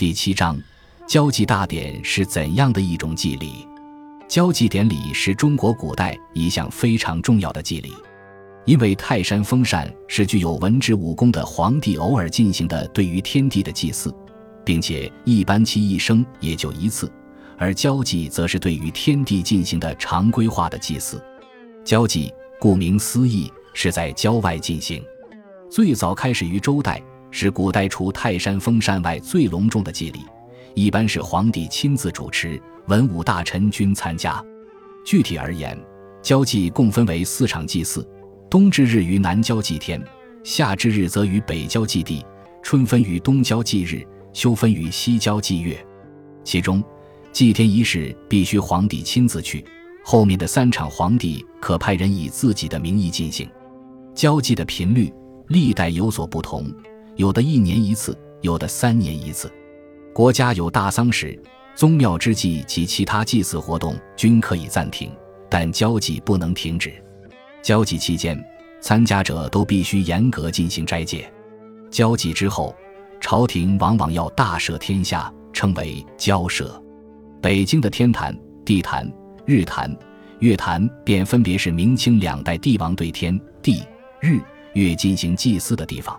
第七章，交际大典是怎样的一种祭礼？交际典礼是中国古代一项非常重要的祭礼，因为泰山封禅是具有文治武功的皇帝偶尔进行的对于天地的祭祀，并且一般其一生也就一次，而交际则是对于天地进行的常规化的祭祀。交际顾名思义是在郊外进行，最早开始于周代。是古代除泰山封禅外最隆重的祭礼，一般是皇帝亲自主持，文武大臣均参加。具体而言，交际共分为四场祭祀：冬至日于南郊祭天，夏至日则于北郊祭地，春分于东郊祭日，秋分于西郊祭月。其中，祭天仪式必须皇帝亲自去，后面的三场皇帝可派人以自己的名义进行。交际的频率历代有所不同。有的一年一次，有的三年一次。国家有大丧时，宗庙之祭及其他祭祀活动均可以暂停，但交际不能停止。交际期间，参加者都必须严格进行斋戒。交际之后，朝廷往往要大赦天下，称为交赦。北京的天坛、地坛、日坛、月坛便分别是明清两代帝王对天地日月进行祭祀的地方。